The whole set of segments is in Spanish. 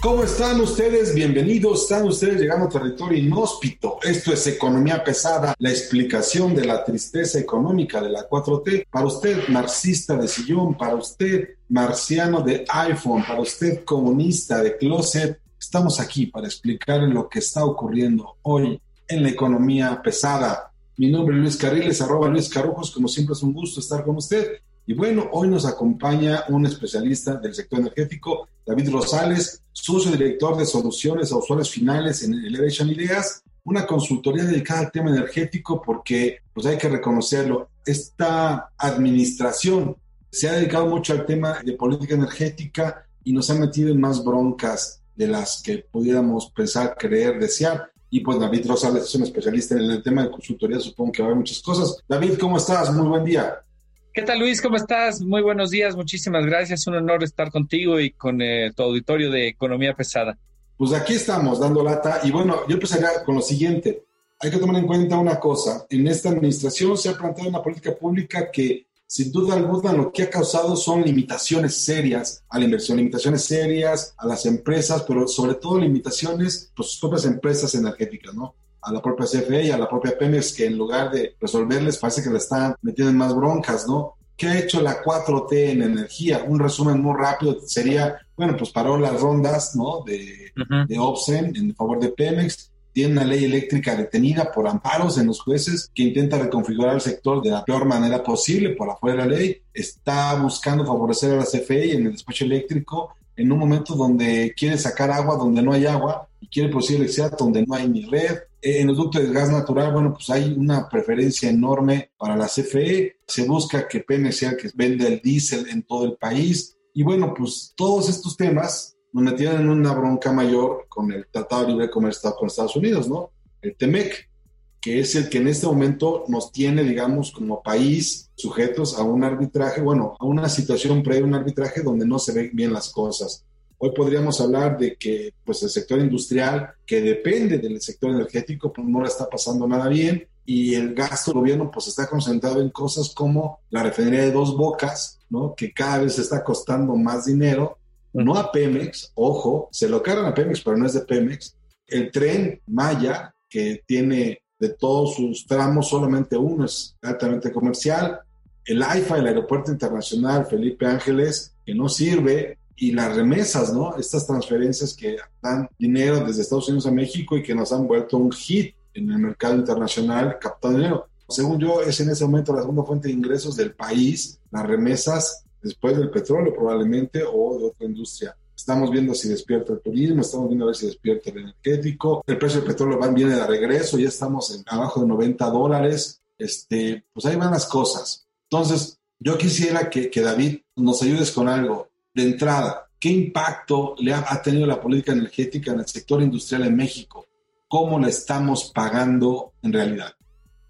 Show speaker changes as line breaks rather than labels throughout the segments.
¿Cómo están ustedes? Bienvenidos. Están ustedes llegando a territorio inhóspito. Esto es Economía Pesada, la explicación de la tristeza económica de la 4T. Para usted, marxista de sillón, para usted, marciano de iPhone, para usted, comunista de closet, estamos aquí para explicar lo que está ocurriendo hoy en la economía pesada. Mi nombre es Luis Carriles, arroba Luis Carrujos. Como siempre es un gusto estar con usted. Y bueno, hoy nos acompaña un especialista del sector energético, David Rosales, socio director de soluciones a usuarios finales en Elevation Ideas, una consultoría dedicada al tema energético porque, pues hay que reconocerlo, esta administración se ha dedicado mucho al tema de política energética y nos ha metido en más broncas de las que pudiéramos pensar, creer, desear. Y pues David Rosales es un especialista en el tema de consultoría, supongo que va a haber muchas cosas. David, ¿cómo estás? Muy buen día.
¿Qué tal Luis? ¿Cómo estás? Muy buenos días, muchísimas gracias. Un honor estar contigo y con eh, tu auditorio de Economía Pesada.
Pues aquí estamos dando lata y bueno, yo empezaría con lo siguiente. Hay que tomar en cuenta una cosa. En esta administración se ha planteado una política pública que sin duda alguna lo que ha causado son limitaciones serias a la inversión, limitaciones serias a las empresas, pero sobre todo limitaciones pues sus propias empresas energéticas, ¿no? a la propia CFE y a la propia Pemex que en lugar de resolverles parece que le están metiendo en más broncas, ¿no? ¿Qué ha hecho la 4T en energía? Un resumen muy rápido sería, bueno, pues paró las rondas, ¿no? De, de Obsen en favor de Pemex, tiene una ley eléctrica detenida por amparos en los jueces que intenta reconfigurar el sector de la peor manera posible por afuera de la ley, está buscando favorecer a la CFE en el despacho eléctrico en un momento donde quiere sacar agua donde no hay agua y quiere producir electricidad donde no hay ni red. Eh, en los ductos de gas natural, bueno, pues hay una preferencia enorme para la CFE. Se busca que Pemex sea el que venda el diésel en todo el país. Y bueno, pues todos estos temas nos metieron en una bronca mayor con el Tratado de Libre Comercio con Estados Unidos, ¿no? El TEMEC, que es el que en este momento nos tiene, digamos, como país sujetos a un arbitraje, bueno, a una situación previa, un arbitraje donde no se ven bien las cosas. Hoy podríamos hablar de que pues, el sector industrial, que depende del sector energético, pues no le está pasando nada bien y el gasto del gobierno pues está concentrado en cosas como la refinería de dos bocas, ¿no? que cada vez está costando más dinero, no a Pemex, ojo, se lo cargan a Pemex, pero no es de Pemex. El tren Maya, que tiene de todos sus tramos, solamente uno es altamente comercial. El AIFA, el Aeropuerto Internacional Felipe Ángeles, que no sirve, y las remesas, ¿no? Estas transferencias que dan dinero desde Estados Unidos a México y que nos han vuelto un hit en el mercado internacional captando dinero. Según yo, es en ese momento la segunda fuente de ingresos del país, las remesas después del petróleo probablemente o de otra industria. Estamos viendo si despierta el turismo, estamos viendo a ver si despierta el energético. El precio del petróleo va, viene de regreso, ya estamos en abajo de 90 dólares. Este, pues ahí van las cosas. Entonces, yo quisiera que, que David nos ayudes con algo. De entrada, ¿qué impacto le ha, ha tenido la política energética en el sector industrial en México? ¿Cómo la estamos pagando en realidad?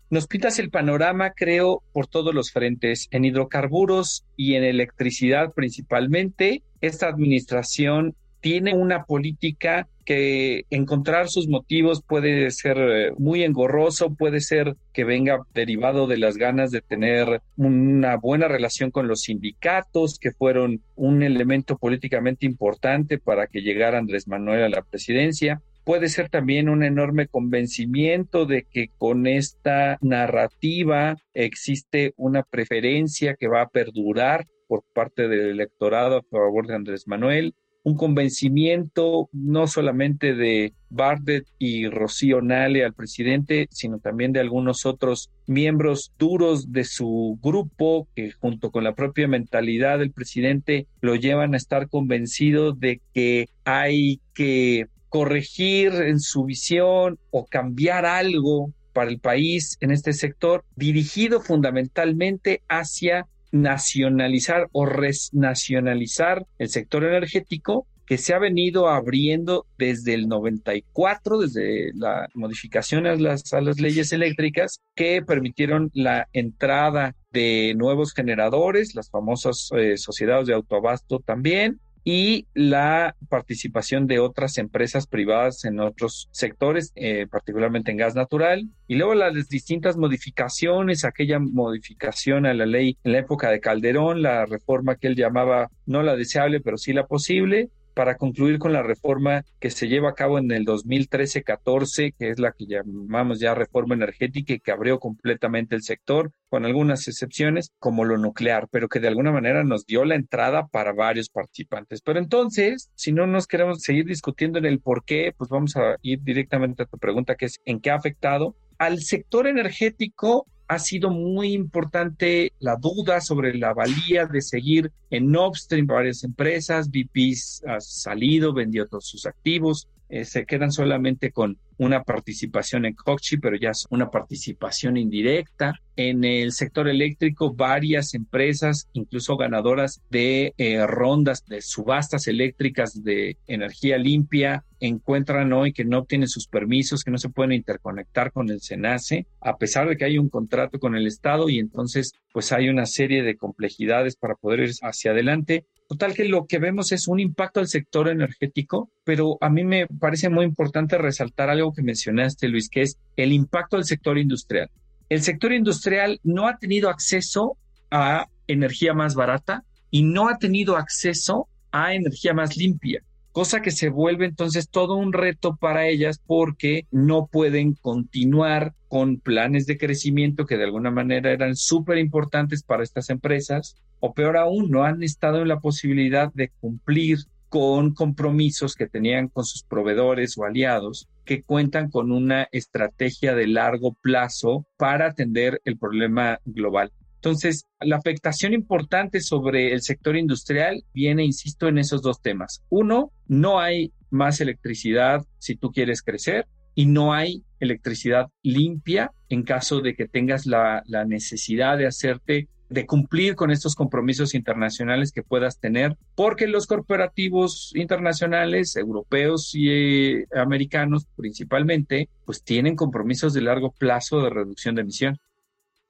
Nos pintas el panorama, creo, por todos los frentes, en hidrocarburos y en electricidad principalmente. Esta administración tiene una política que encontrar sus motivos puede ser eh, muy engorroso, puede ser que venga derivado de las ganas de tener una buena relación con los sindicatos, que fueron un elemento políticamente importante para que llegara Andrés Manuel a la presidencia puede ser también un enorme convencimiento de que con esta narrativa existe una preferencia que va a perdurar por parte del electorado a favor de Andrés Manuel, un convencimiento no solamente de Bardet y Rocío Nale al presidente, sino también de algunos otros miembros duros de su grupo que junto con la propia mentalidad del presidente lo llevan a estar convencido de que hay que corregir en su visión o cambiar algo para el país en este sector, dirigido fundamentalmente hacia nacionalizar o resnacionalizar el sector energético que se ha venido abriendo desde el 94, desde la modificación a las, a las leyes eléctricas que permitieron la entrada de nuevos generadores, las famosas eh, sociedades de autoabasto también, y la participación de otras empresas privadas en otros sectores, eh, particularmente en gas natural. Y luego las distintas modificaciones, aquella modificación a la ley en la época de Calderón, la reforma que él llamaba no la deseable, pero sí la posible, para concluir con la reforma que se lleva a cabo en el 2013-14, que es la que llamamos ya reforma energética y que abrió completamente el sector, con algunas excepciones, como lo nuclear, pero que de alguna manera nos dio la entrada para varios participantes. Pero entonces, si no nos queremos seguir discutiendo en el por qué, pues vamos a ir directamente a tu pregunta, que es ¿en qué ha afectado? Al sector energético ha sido muy importante la duda sobre la valía de seguir en upstream varias empresas. BP ha salido, vendió todos sus activos, eh, se quedan solamente con una participación en Kochi, pero ya es una participación indirecta. En el sector eléctrico, varias empresas, incluso ganadoras de eh, rondas de subastas eléctricas de energía limpia, encuentran hoy que no obtienen sus permisos, que no se pueden interconectar con el SENACE, a pesar de que hay un contrato con el Estado y entonces pues hay una serie de complejidades para poder ir hacia adelante. Total que lo que vemos es un impacto al sector energético, pero a mí me parece muy importante resaltar algo que mencionaste, Luis, que es el impacto al sector industrial. El sector industrial no ha tenido acceso a energía más barata y no ha tenido acceso a energía más limpia cosa que se vuelve entonces todo un reto para ellas porque no pueden continuar con planes de crecimiento que de alguna manera eran súper importantes para estas empresas, o peor aún, no han estado en la posibilidad de cumplir con compromisos que tenían con sus proveedores o aliados que cuentan con una estrategia de largo plazo para atender el problema global. Entonces, la afectación importante sobre el sector industrial viene, insisto, en esos dos temas. Uno, no hay más electricidad si tú quieres crecer y no hay electricidad limpia en caso de que tengas la, necesidad de hacerte de cumplir con estos compromisos internacionales que puedas tener, porque los corporativos internacionales, europeos y eh, americanos principalmente, pues tienen compromisos de largo plazo de reducción de emisión.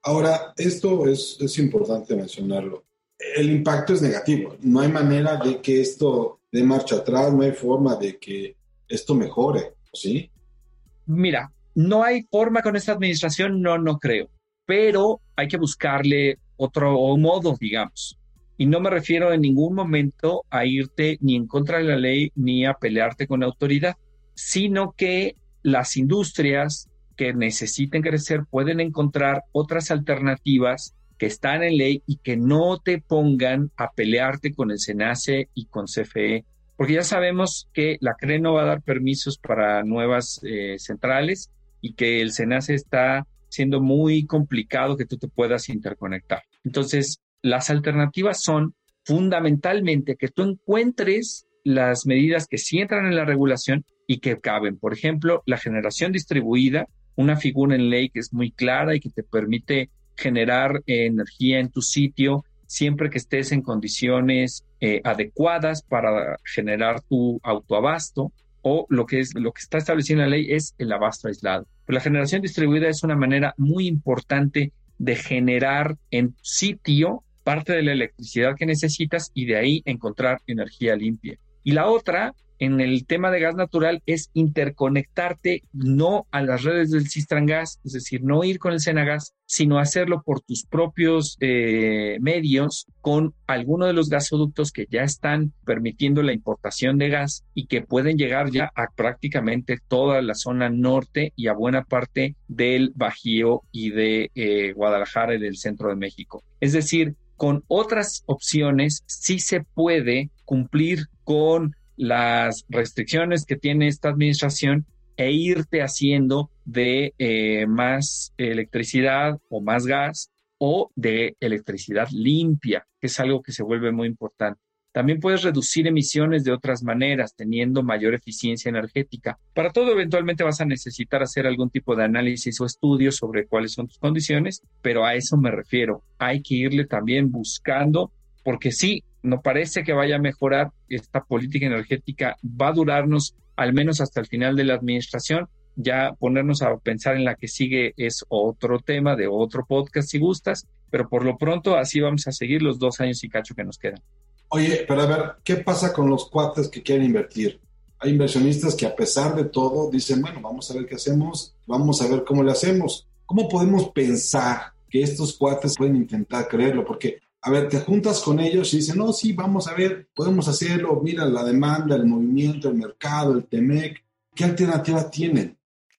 Ahora, esto es, es importante mencionarlo. El impacto es negativo. No hay manera de que esto dé marcha atrás, no hay forma de que esto mejore, ¿sí?
Mira, no hay forma con esta administración, no, no creo, pero hay que buscarle otro modo, digamos. Y no me refiero en ningún momento a irte ni en contra de la ley ni a pelearte con la autoridad, sino que las industrias que necesiten crecer pueden encontrar otras alternativas que están en ley y que no te pongan a pelearte con el SENACE y con CFE, porque ya sabemos que la CRE no va a dar permisos para nuevas eh, centrales y que el SENACE está siendo muy complicado que tú te puedas interconectar. Entonces, las alternativas son fundamentalmente que tú encuentres las medidas que sí entran en la regulación y que caben. Por ejemplo, la generación distribuida, una figura en ley que es muy clara y que te permite generar energía en tu sitio siempre que estés en condiciones eh, adecuadas para generar tu autoabasto o lo que es lo que está establecido en la ley es el abasto aislado. la generación distribuida es una manera muy importante de generar en sitio parte de la electricidad que necesitas y de ahí encontrar energía limpia. Y la otra en el tema de gas natural es interconectarte no a las redes del Cistran Gas, es decir, no ir con el Senagas, sino hacerlo por tus propios eh, medios con alguno de los gasoductos que ya están permitiendo la importación de gas y que pueden llegar ya a prácticamente toda la zona norte y a buena parte del Bajío y de eh, Guadalajara y del centro de México. Es decir, con otras opciones sí se puede cumplir con las restricciones que tiene esta administración e irte haciendo de eh, más electricidad o más gas o de electricidad limpia, que es algo que se vuelve muy importante. También puedes reducir emisiones de otras maneras, teniendo mayor eficiencia energética. Para todo, eventualmente vas a necesitar hacer algún tipo de análisis o estudio sobre cuáles son tus condiciones, pero a eso me refiero. Hay que irle también buscando, porque sí, no parece que vaya a mejorar esta política energética, va a durarnos al menos hasta el final de la administración. Ya ponernos a pensar en la que sigue es otro tema de otro podcast si gustas, pero por lo pronto así vamos a seguir los dos años y cacho que nos quedan.
Oye, pero a ver, ¿qué pasa con los cuates que quieren invertir? Hay inversionistas que a pesar de todo dicen, bueno, vamos a ver qué hacemos, vamos a ver cómo le hacemos. ¿Cómo podemos pensar que estos cuates pueden intentar creerlo? Porque, a ver, te juntas con ellos y dicen, no, sí, vamos a ver, podemos hacerlo, mira la demanda, el movimiento, el mercado, el TEMEC, ¿qué alternativa tienen?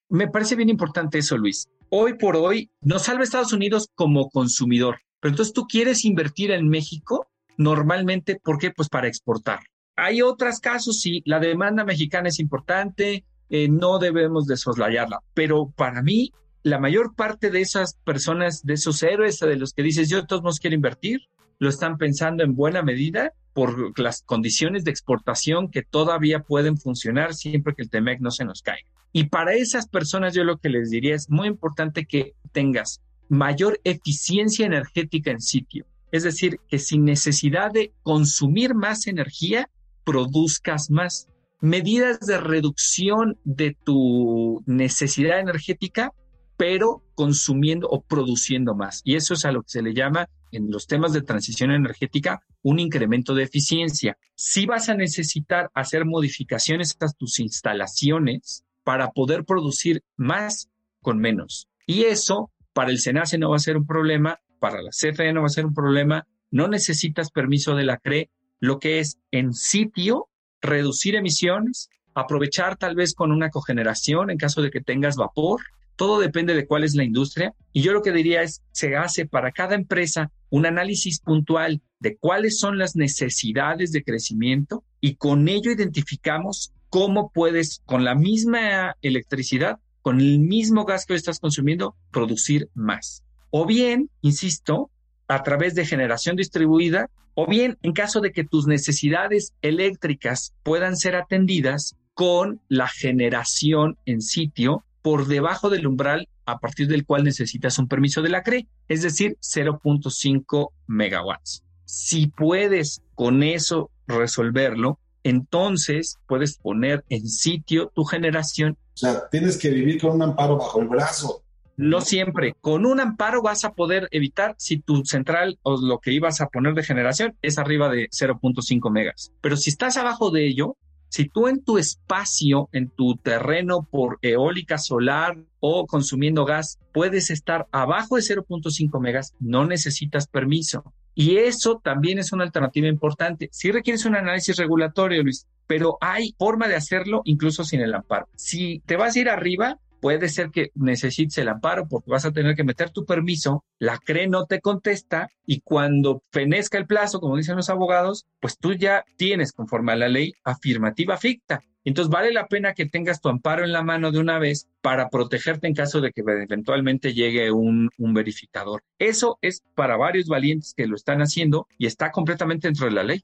Me parece bien importante eso, Luis. Hoy por hoy nos salva Estados Unidos como consumidor, pero entonces tú quieres invertir en México normalmente, ¿por qué? Pues para exportar. Hay otros casos, sí, la demanda mexicana es importante, eh, no debemos de soslayarla, pero para mí, la mayor parte de esas personas, de esos héroes de los que dices, yo todos nos quiero invertir, lo están pensando en buena medida por las condiciones de exportación que todavía pueden funcionar siempre que el TEMEC no se nos caiga. Y para esas personas yo lo que les diría es muy importante que tengas mayor eficiencia energética en sitio. Es decir, que sin necesidad de consumir más energía, produzcas más. Medidas de reducción de tu necesidad energética, pero consumiendo o produciendo más. Y eso es a lo que se le llama en los temas de transición energética un incremento de eficiencia. Si vas a necesitar hacer modificaciones a tus instalaciones para poder producir más con menos. Y eso para el SENACE no va a ser un problema, para la CFE no va a ser un problema, no necesitas permiso de la CRE, lo que es en sitio reducir emisiones, aprovechar tal vez con una cogeneración en caso de que tengas vapor, todo depende de cuál es la industria. Y yo lo que diría es, se hace para cada empresa un análisis puntual de cuáles son las necesidades de crecimiento y con ello identificamos cómo puedes, con la misma electricidad, con el mismo gas que estás consumiendo, producir más o bien, insisto, a través de generación distribuida, o bien en caso de que tus necesidades eléctricas puedan ser atendidas con la generación en sitio por debajo del umbral a partir del cual necesitas un permiso de la CRE, es decir, 0.5 megawatts. Si puedes con eso resolverlo, entonces puedes poner en sitio tu generación.
O sea, tienes que vivir con un amparo bajo el brazo.
No siempre. Con un amparo vas a poder evitar si tu central o lo que ibas a poner de generación es arriba de 0.5 megas. Pero si estás abajo de ello, si tú en tu espacio, en tu terreno por eólica solar o consumiendo gas, puedes estar abajo de 0.5 megas, no necesitas permiso. Y eso también es una alternativa importante. Si requieres un análisis regulatorio, Luis, pero hay forma de hacerlo incluso sin el amparo. Si te vas a ir arriba, puede ser que necesites el amparo porque vas a tener que meter tu permiso, la CRE no te contesta y cuando fenezca el plazo, como dicen los abogados, pues tú ya tienes conforme a la ley afirmativa ficta. Entonces vale la pena que tengas tu amparo en la mano de una vez para protegerte en caso de que eventualmente llegue un, un verificador. Eso es para varios valientes que lo están haciendo y está completamente dentro de la ley.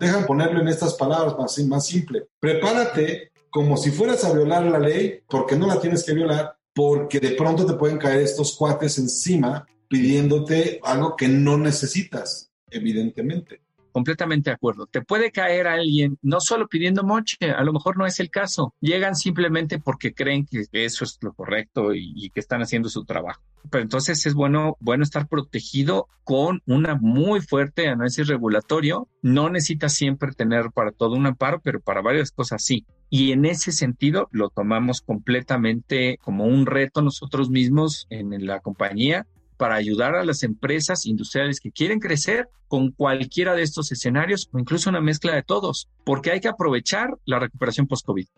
Dejan ponerlo en estas palabras más, más simple. Prepárate como si fueras a violar la ley, porque no la tienes que violar, porque de pronto te pueden caer estos cuates encima pidiéndote algo que no necesitas, evidentemente.
Completamente de acuerdo. Te puede caer alguien no solo pidiendo moche, a lo mejor no es el caso. Llegan simplemente porque creen que eso es lo correcto y, que están haciendo su trabajo. Pero entonces es bueno, bueno estar protegido con una muy fuerte análisis regulatorio. No necesitas siempre tener para todo un amparo, pero para varias cosas sí. Y en ese sentido lo tomamos completamente como un reto nosotros mismos en la compañía para ayudar a las empresas industriales que quieren crecer con cualquiera de estos escenarios o incluso una mezcla de todos, porque hay que aprovechar la recuperación post-COVID.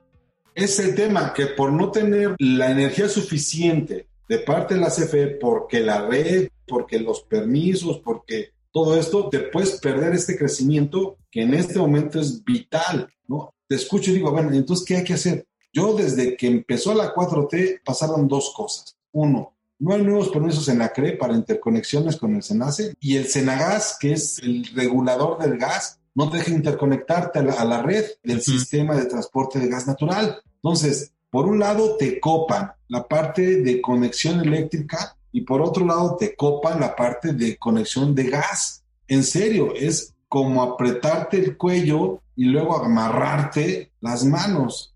Es el tema que por no tener la energía suficiente de parte de la CFE, porque la red, porque los permisos, porque todo esto, te puedes perder este crecimiento que en este momento es vital, ¿no? Te escucho y digo, bueno, entonces, ¿qué hay que hacer? Yo desde que empezó la 4T pasaron dos cosas. Uno, no hay nuevos permisos en la CRE para interconexiones con el SENACE y el SENAGAS, que es el regulador del gas, no te deja interconectarte a la, red del sistema de transporte de gas natural. Entonces, por un lado te copan la parte de conexión eléctrica y por otro lado te copan la parte de conexión de gas. En serio, es como apretarte el cuello y luego amarrarte las manos.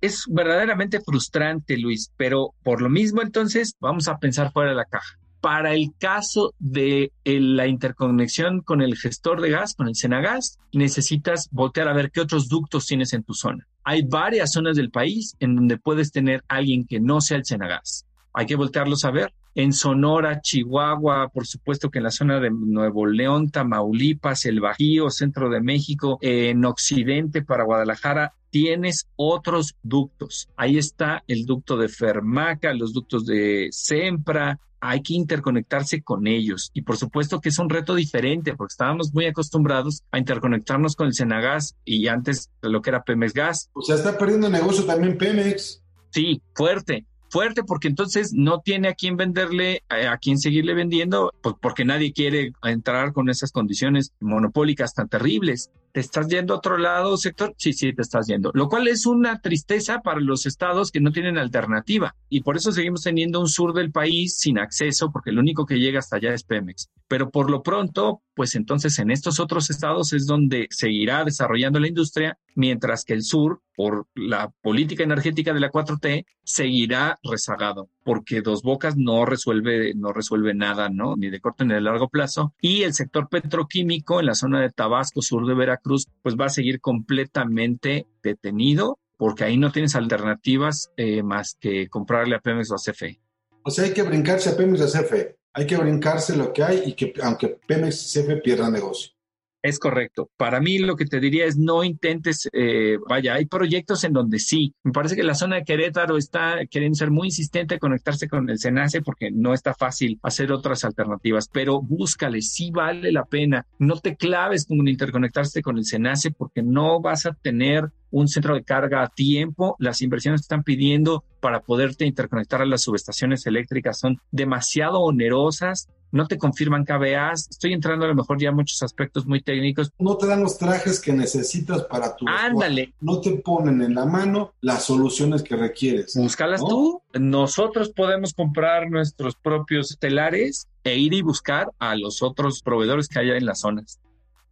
Es verdaderamente frustrante, Luis, pero por lo mismo entonces vamos a pensar fuera de la caja. Para el caso de la interconexión con el gestor de gas, con el Senagas, necesitas voltear a ver qué otros ductos tienes en tu zona. Hay varias zonas del país en donde puedes tener alguien que no sea el Senagas. Hay que voltearlos a ver. En Sonora, Chihuahua, por supuesto que en la zona de Nuevo León, Tamaulipas, el Bajío, centro de México, en Occidente para Guadalajara, tienes otros ductos. Ahí está el ducto de Fermaca, los ductos de Sempra, hay que interconectarse con ellos. Y por supuesto que es un reto diferente porque estábamos muy acostumbrados a interconectarnos con el Senagas y antes lo que era Pemex Gas.
O sea, está perdiendo negocio también Pemex.
Sí, fuerte fuerte porque entonces no tiene a quién venderle, a, quién seguirle vendiendo, pues porque nadie quiere entrar con esas condiciones monopólicas tan terribles. ¿Te estás yendo a otro lado, sector? Sí, sí, te estás yendo. Lo cual es una tristeza para los estados que no tienen alternativa. Y por eso seguimos teniendo un sur del país sin acceso, porque el único que llega hasta allá es Pemex. Pero por lo pronto, pues entonces en estos otros estados es donde seguirá desarrollando la industria, mientras que el sur, por la política energética de la 4T, seguirá rezagado, porque Dos Bocas no resuelve, no resuelve nada, ¿no? Ni de corto ni de largo plazo. Y el sector petroquímico en la zona de Tabasco, sur de Veracruz, pues va a seguir completamente detenido, porque ahí no tienes alternativas eh, más que comprarle a Pemex o a CFE.
O sea, hay que brincarse a Pemex o a CFE hay que brincarse lo que hay y que aunque Pemex CFE pierda negocio.
Es correcto. Para mí lo que te diría es no intentes, eh, vaya, hay proyectos en donde sí. Me parece que la zona de Querétaro está queriendo ser muy insistente conectarse con el SENACE porque no está fácil hacer otras alternativas, pero búscale, sí vale la pena. No te claves con interconectarse con el SENACE porque no vas a tener un centro de carga a tiempo. Las inversiones que están pidiendo para poderte interconectar a las subestaciones eléctricas son demasiado onerosas. No te confirman KBAs. Estoy entrando a lo mejor ya a muchos aspectos muy técnicos.
No te dan los trajes que necesitas para tu.
Ándale.
No te ponen en la mano las soluciones que requieres.
Búscalas tú. Nosotros podemos comprar nuestros propios telares e ir y buscar a los otros proveedores que haya en las zonas.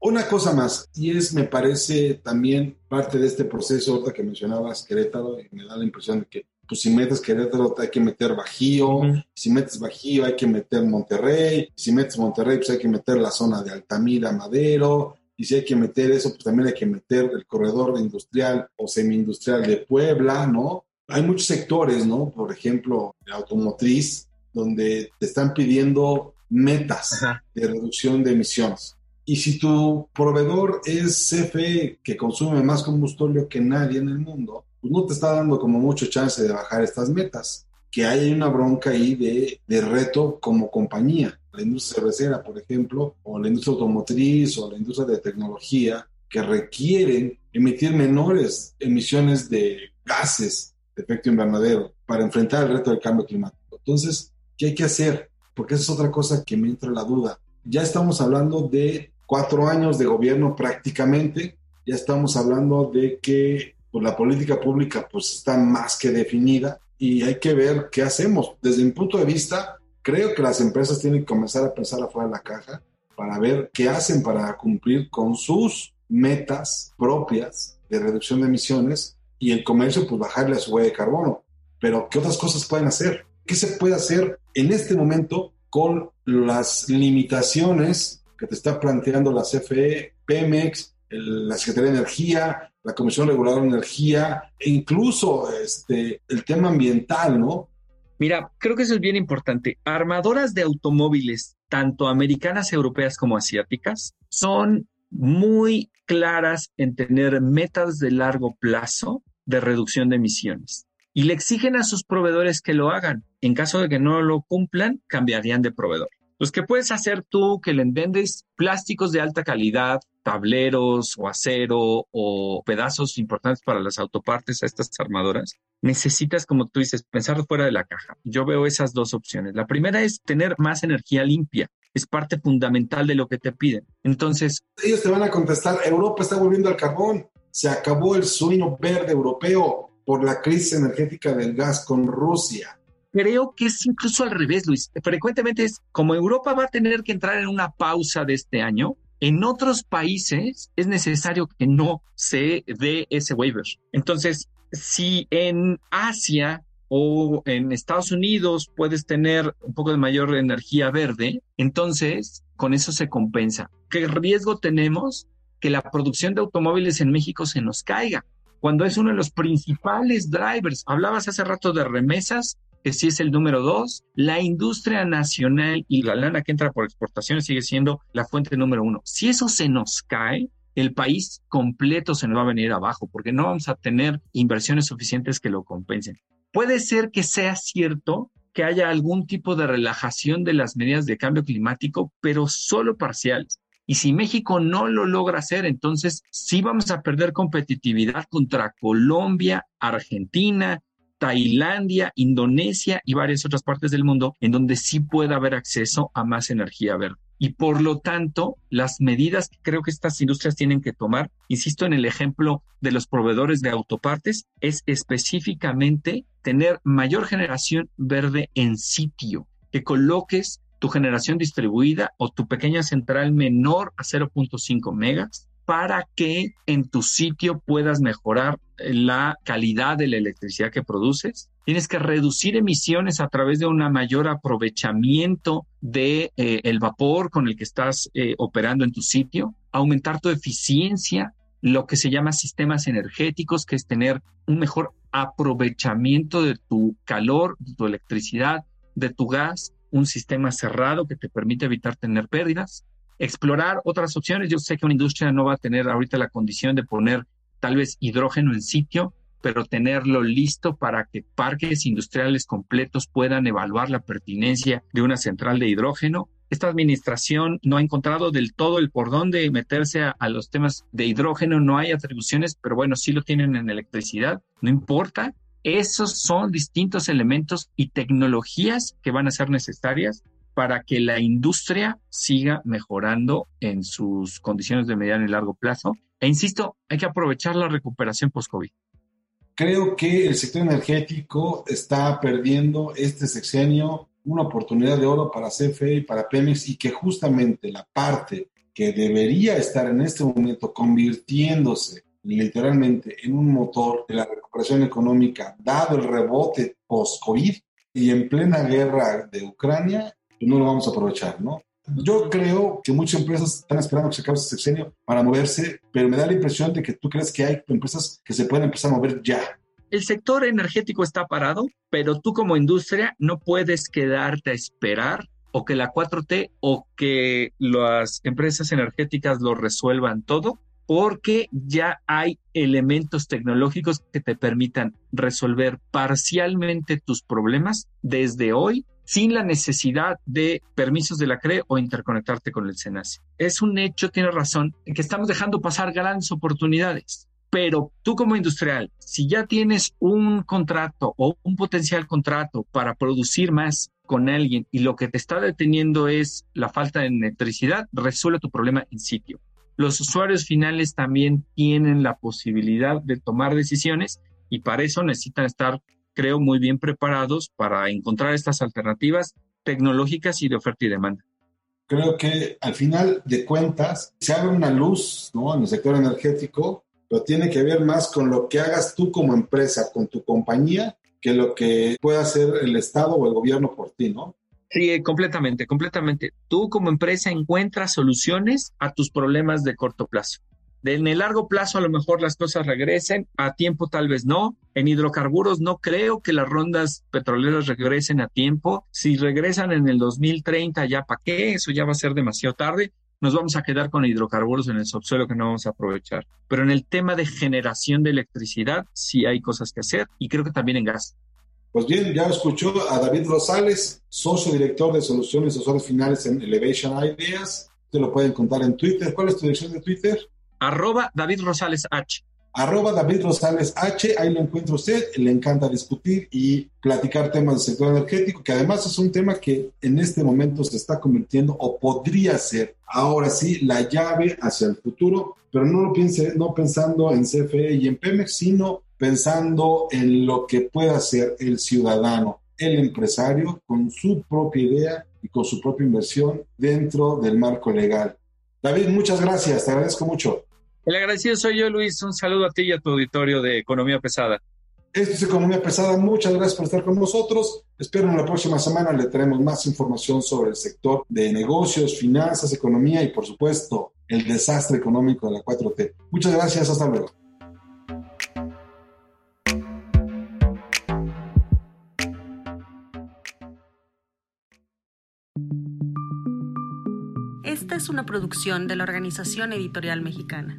Una cosa más, y es, me parece también parte de este proceso, ahorita que mencionabas Querétaro, y me da la impresión de que, pues si metes Querétaro, hay que meter Bajío, si metes Bajío, hay que meter Monterrey, si metes Monterrey, pues hay que meter la zona de Altamira, Madero, y si hay que meter eso, pues también hay que meter el corredor industrial o semi-industrial de Puebla, ¿no? Hay muchos sectores, ¿no? Por ejemplo, de automotriz, donde te están pidiendo metas de reducción de emisiones. Y si tu proveedor es CFE que consume más combustible que nadie en el mundo, pues no te está dando como mucho chance de bajar estas metas. Que hay una bronca ahí de, de reto como compañía. La industria cervecera, por ejemplo, o la industria automotriz o la industria de tecnología, que requieren emitir menores emisiones de gases de efecto invernadero para enfrentar el reto del cambio climático. Entonces, ¿qué hay que hacer? Porque esa es otra cosa que me entra la duda. Ya estamos hablando de cuatro años de gobierno prácticamente, ya estamos hablando de que pues, la política pública pues está más que definida y hay que ver qué hacemos. Desde mi punto de vista, creo que las empresas tienen que comenzar a pensar afuera de la caja para ver qué hacen para cumplir con sus metas propias de reducción de emisiones y el comercio pues bajarle a su huella de carbono. Pero ¿qué otras cosas pueden hacer? ¿Qué se puede hacer en este momento con las limitaciones que te está planteando la CFE, Pemex, la Secretaría de Energía, la Comisión Reguladora de Energía, e incluso este, el tema ambiental, ¿no?
Mira, creo que eso es bien importante. Armadoras de automóviles, tanto americanas, europeas como asiáticas, son muy claras en tener metas de largo plazo de reducción de emisiones y le exigen a sus proveedores que lo hagan. En caso de que no lo cumplan, cambiarían de proveedor. Pues, ¿qué puedes hacer tú que le vendes plásticos de alta calidad, tableros o acero o pedazos importantes para las autopartes a estas armadoras? Necesitas, como tú dices, pensar fuera de la caja. Yo veo esas dos opciones. La primera es tener más energía limpia. es parte fundamental de lo que te piden. Entonces...
Ellos te van a contestar, Europa está volviendo al carbón, se acabó el sueño verde europeo por la crisis energética del gas con Rusia.
Creo que es incluso al revés, Luis. Frecuentemente es como Europa va a tener que entrar en una pausa de este año, en otros países es necesario que no se dé ese waiver. Entonces, si en Asia o en Estados Unidos puedes tener un poco de mayor energía verde, entonces con eso se compensa. ¿Qué riesgo tenemos? Que la producción de automóviles en México se nos caiga, cuando es uno de los principales drivers. Hablabas hace rato de remesas, que sí es el número dos. La industria nacional y la lana que entra por exportaciones sigue siendo la fuente número uno. Si eso se nos cae, el país completo se nos va a venir abajo porque no vamos a tener inversiones suficientes que lo compensen. Puede ser que sea cierto que haya algún tipo de relajación de las medidas de cambio climático, pero solo parciales. Y si México no lo logra hacer, entonces sí vamos a perder competitividad contra Colombia, Argentina, Tailandia, Indonesia y varias otras partes del mundo en donde sí puede haber acceso a más energía verde. Y por lo tanto, las medidas que creo que estas industrias tienen que tomar, insisto en el ejemplo de los proveedores de autopartes, es específicamente tener mayor generación verde en sitio, que coloques tu generación distribuida o tu pequeña central menor a 0.5 megas para que en tu sitio puedas mejorar la calidad de la electricidad que produces. Tienes que reducir emisiones a través de un mayor aprovechamiento de eh, vapor con el que estás eh, operando en tu sitio, aumentar tu eficiencia, lo que se llama sistemas energéticos, que es tener un mejor aprovechamiento de tu calor, de tu electricidad, de tu gas, un sistema cerrado que te permite evitar tener pérdidas explorar otras opciones. Yo sé que una industria no va a tener ahorita la condición de poner tal vez hidrógeno en sitio, pero tenerlo listo para que parques industriales completos puedan evaluar la pertinencia de una central de hidrógeno. Esta administración no ha encontrado del todo el por dónde meterse a, los temas de hidrógeno, no hay atribuciones, pero bueno, sí lo tienen en electricidad, no importa. Esos son distintos elementos y tecnologías que van a ser necesarias para que la industria siga mejorando en sus condiciones de mediano y largo plazo. E insisto, hay que aprovechar la recuperación post-COVID.
Creo que el sector energético está perdiendo este sexenio una oportunidad de oro para CFE y para Pemex y que justamente la parte que debería estar en este momento convirtiéndose literalmente en un motor de la recuperación económica, dado el rebote post-COVID y en plena guerra de Ucrania, no lo vamos a aprovechar, ¿no? Yo creo que muchas empresas están esperando que se acabe este sexenio para moverse, pero me da la impresión de que tú crees que hay empresas que se pueden empezar a mover ya.
El sector energético está parado, pero tú como industria no puedes quedarte a esperar o que la 4T o que las empresas energéticas lo resuelvan todo, porque ya hay elementos tecnológicos que te permitan resolver parcialmente tus problemas desde hoy sin la necesidad de permisos de la CRE o interconectarte con el SENACE. Es un hecho, tiene razón, que estamos dejando pasar grandes oportunidades. Pero tú como industrial, si ya tienes un contrato o un potencial contrato para producir más con alguien y lo que te está deteniendo es la falta de electricidad, resuelve tu problema en sitio. Los usuarios finales también tienen la posibilidad de tomar decisiones y para eso necesitan estar creo, muy bien preparados para encontrar estas alternativas tecnológicas y de oferta y demanda.
Creo que al final de cuentas se abre una luz ¿no? en el sector energético, pero tiene que ver más con lo que hagas tú como empresa, con tu compañía, que lo que pueda hacer el Estado o el gobierno por ti, ¿no?
Sí, completamente, completamente. Tú como empresa encuentras soluciones a tus problemas de corto plazo en el largo plazo a lo mejor las cosas regresen, a tiempo tal vez no. En hidrocarburos no creo que las rondas petroleras regresen a tiempo. Si regresan en el 2030 ya para qué, eso ya va a ser demasiado tarde. Nos vamos a quedar con hidrocarburos en el subsuelo que no vamos a aprovechar. Pero en el tema de generación de electricidad sí hay cosas que hacer y creo que también en gas.
Pues bien, ya escuchó a David Rosales, socio director de soluciones y usuarios finales en Elevation Ideas. Te lo pueden contar en Twitter. ¿Cuál es tu dirección de Twitter?
Arroba David Rosales H.
arroba David Rosales H, ahí lo encuentra usted, le encanta discutir y platicar temas del sector energético, que además es un tema que en este momento se está convirtiendo o podría ser ahora sí la llave hacia el futuro, pero no lo piense, no pensando en CFE y en Pemex, sino pensando en lo que pueda hacer el ciudadano, el empresario, con su propia idea y con su propia inversión dentro del marco legal. David, muchas gracias, te agradezco mucho.
El agradecido soy yo, Luis. Un saludo a ti y a tu auditorio de Economía Pesada.
Esto es Economía Pesada. Muchas gracias por estar con nosotros. Espero en la próxima semana le traemos más información sobre el sector de negocios, finanzas, economía y, por supuesto, el desastre económico de la 4T. Muchas gracias. Hasta luego.
Esta es una producción de la Organización Editorial Mexicana.